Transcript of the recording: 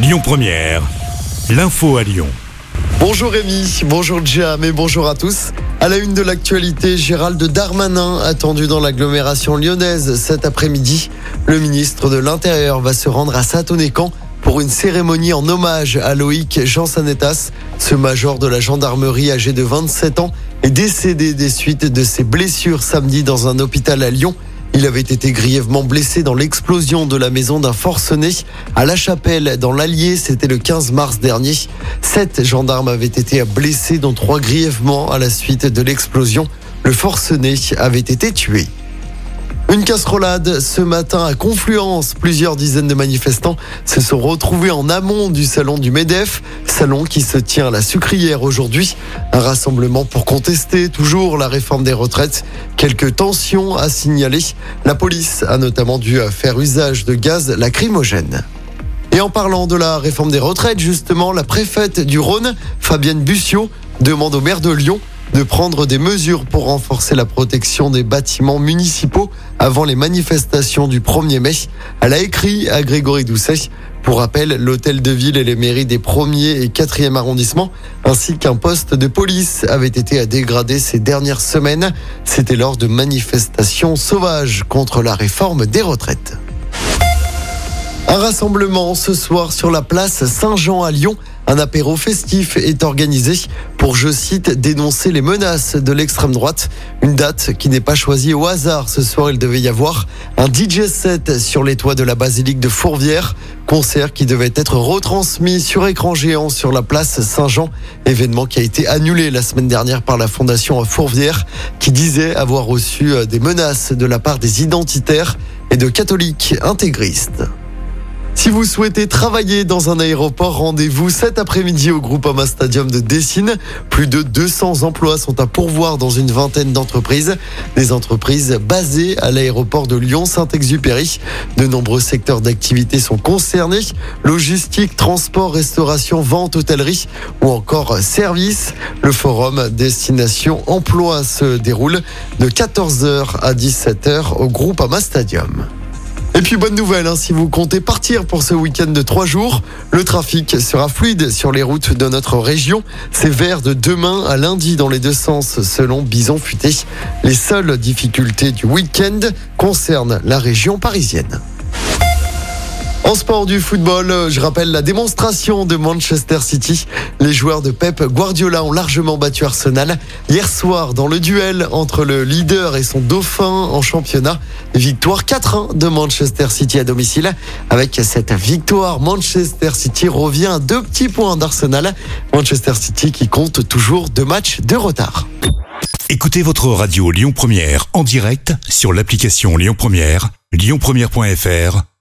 Lyon Première, l'info à Lyon. Bonjour Rémi, bonjour Jam et bonjour à tous. À la une de l'actualité, Gérald Darmanin attendu dans l'agglomération lyonnaise cet après-midi. Le ministre de l'Intérieur va se rendre à Satonnécan pour une cérémonie en hommage à Loïc Jean Sanetas. Ce major de la gendarmerie âgé de 27 ans est décédé des suites de ses blessures samedi dans un hôpital à Lyon. Il avait été grièvement blessé dans l'explosion de la maison d'un forcené à La Chapelle, dans l'Allier. C'était le 15 mars dernier. Sept gendarmes avaient été blessés, dont trois grièvement à la suite de l'explosion. Le forcené avait été tué. Une casserolade ce matin à Confluence. Plusieurs dizaines de manifestants se sont retrouvés en amont du salon du MEDEF, salon qui se tient à la sucrière aujourd'hui. Un rassemblement pour contester toujours la réforme des retraites. Quelques tensions à signaler. La police a notamment dû faire usage de gaz lacrymogène. Et en parlant de la réforme des retraites, justement, la préfète du Rhône, Fabienne Bussiot, demande au maire de Lyon de prendre des mesures pour renforcer la protection des bâtiments municipaux avant les manifestations du 1er mai. Elle a écrit à Grégory Doucet. Pour rappel, l'hôtel de ville et les mairies des 1er et 4e arrondissements, ainsi qu'un poste de police, avaient été à dégrader ces dernières semaines. C'était lors de manifestations sauvages contre la réforme des retraites. Un rassemblement ce soir sur la place Saint-Jean à Lyon. Un apéro festif est organisé pour, je cite, dénoncer les menaces de l'extrême droite. Une date qui n'est pas choisie au hasard. Ce soir, il devait y avoir un DJ set sur les toits de la basilique de Fourvière. Concert qui devait être retransmis sur écran géant sur la place Saint-Jean. Événement qui a été annulé la semaine dernière par la Fondation Fourvière qui disait avoir reçu des menaces de la part des identitaires et de catholiques intégristes. Si vous souhaitez travailler dans un aéroport, rendez-vous cet après-midi au Groupama Stadium de Dessine. Plus de 200 emplois sont à pourvoir dans une vingtaine d'entreprises. Des entreprises basées à l'aéroport de Lyon-Saint-Exupéry. De nombreux secteurs d'activité sont concernés. Logistique, transport, restauration, vente, hôtellerie ou encore service. Le forum Destination Emploi se déroule de 14h à 17h au Groupama Stadium. Et puis bonne nouvelle, hein, si vous comptez partir pour ce week-end de trois jours, le trafic sera fluide sur les routes de notre région. C'est vert de demain à lundi dans les deux sens selon Bison Futé. Les seules difficultés du week-end concernent la région parisienne. En du football, je rappelle la démonstration de Manchester City. Les joueurs de Pep Guardiola ont largement battu Arsenal hier soir dans le duel entre le leader et son dauphin en championnat. Victoire 4-1 de Manchester City à domicile. Avec cette victoire, Manchester City revient à deux petits points d'Arsenal. Manchester City qui compte toujours deux matchs de retard. Écoutez votre radio Lyon Première en direct sur l'application Lyon Première, lyonpremière.fr